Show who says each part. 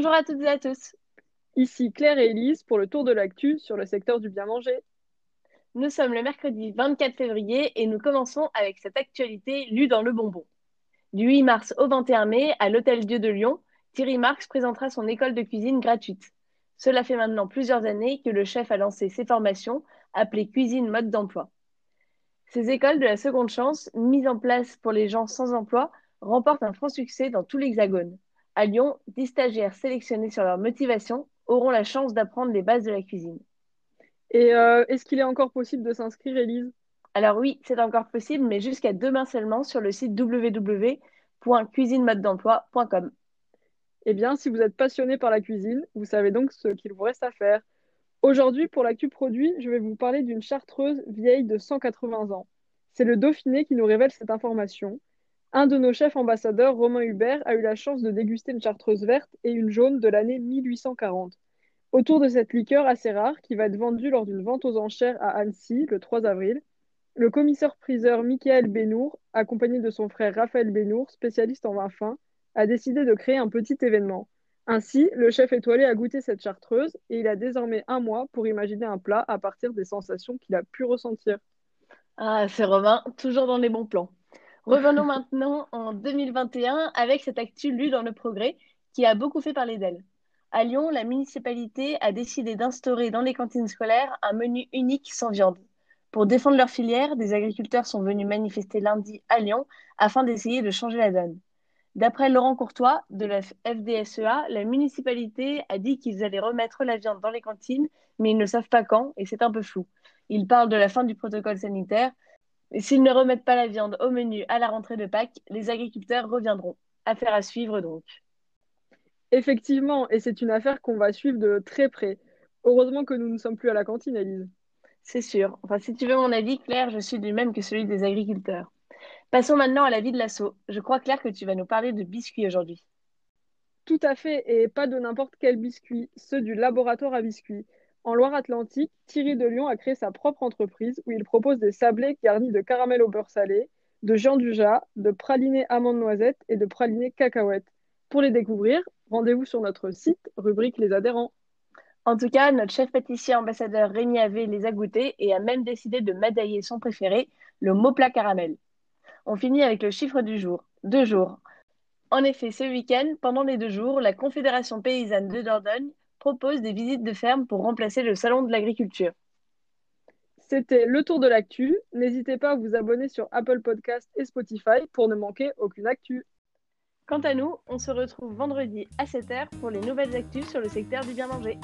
Speaker 1: Bonjour à toutes et à tous.
Speaker 2: Ici Claire et Elise pour le tour de l'actu sur le secteur du bien manger.
Speaker 1: Nous sommes le mercredi 24 février et nous commençons avec cette actualité lue dans le bonbon. Du 8 mars au 21 mai, à l'Hôtel Dieu de Lyon, Thierry Marx présentera son école de cuisine gratuite. Cela fait maintenant plusieurs années que le chef a lancé ses formations, appelées cuisine mode d'emploi. Ces écoles de la seconde chance, mises en place pour les gens sans emploi, remportent un franc succès dans tout l'Hexagone. À Lyon, 10 stagiaires sélectionnés sur leur motivation auront la chance d'apprendre les bases de la cuisine.
Speaker 2: Et euh, est-ce qu'il est encore possible de s'inscrire, Elise
Speaker 1: Alors oui, c'est encore possible, mais jusqu'à demain seulement sur le site www.cuisinemodeDemploi.com.
Speaker 2: Eh bien, si vous êtes passionné par la cuisine, vous savez donc ce qu'il vous reste à faire. Aujourd'hui, pour l'actu produit, je vais vous parler d'une chartreuse vieille de 180 ans. C'est le Dauphiné qui nous révèle cette information. Un de nos chefs ambassadeurs, Romain Hubert, a eu la chance de déguster une chartreuse verte et une jaune de l'année 1840. Autour de cette liqueur assez rare, qui va être vendue lors d'une vente aux enchères à Annecy le 3 avril, le commissaire-priseur Michael Benour, accompagné de son frère Raphaël Benour, spécialiste en vin fin, a décidé de créer un petit événement. Ainsi, le chef étoilé a goûté cette chartreuse et il a désormais un mois pour imaginer un plat à partir des sensations qu'il a pu ressentir.
Speaker 1: Ah, c'est Romain, toujours dans les bons plans. Revenons maintenant en 2021 avec cette actu lue dans le progrès qui a beaucoup fait parler d'elle. À Lyon, la municipalité a décidé d'instaurer dans les cantines scolaires un menu unique sans viande. Pour défendre leur filière, des agriculteurs sont venus manifester lundi à Lyon afin d'essayer de changer la donne. D'après Laurent Courtois de la FDSEA, la municipalité a dit qu'ils allaient remettre la viande dans les cantines, mais ils ne savent pas quand et c'est un peu flou. Ils parlent de la fin du protocole sanitaire. S'ils ne remettent pas la viande au menu à la rentrée de Pâques, les agriculteurs reviendront. Affaire à suivre donc.
Speaker 2: Effectivement, et c'est une affaire qu'on va suivre de très près. Heureusement que nous ne sommes plus à la cantine, Elise.
Speaker 1: C'est sûr. Enfin, si tu veux mon avis, Claire, je suis du même que celui des agriculteurs. Passons maintenant à la vie de l'assaut. Je crois, Claire, que tu vas nous parler de biscuits aujourd'hui.
Speaker 2: Tout à fait, et pas de n'importe quel biscuit, ceux du laboratoire à biscuits. En Loire-Atlantique, Thierry de Lyon a créé sa propre entreprise où il propose des sablés garnis de caramel au beurre salé, de Jean Dujat, de pralinés amandes noisettes et de pralinés cacahuètes. Pour les découvrir, rendez-vous sur notre site, rubrique Les adhérents.
Speaker 1: En tout cas, notre chef pâtissier ambassadeur Rémi Ave les a goûtés et a même décidé de médailler son préféré, le mot plat caramel. On finit avec le chiffre du jour. Deux jours. En effet, ce week-end, pendant les deux jours, la Confédération paysanne de Dordogne propose des visites de ferme pour remplacer le salon de l'agriculture.
Speaker 2: C'était le tour de l'actu. N'hésitez pas à vous abonner sur Apple Podcast et Spotify pour ne manquer aucune actu.
Speaker 1: Quant à nous, on se retrouve vendredi à 7h pour les nouvelles actus sur le secteur du bien manger.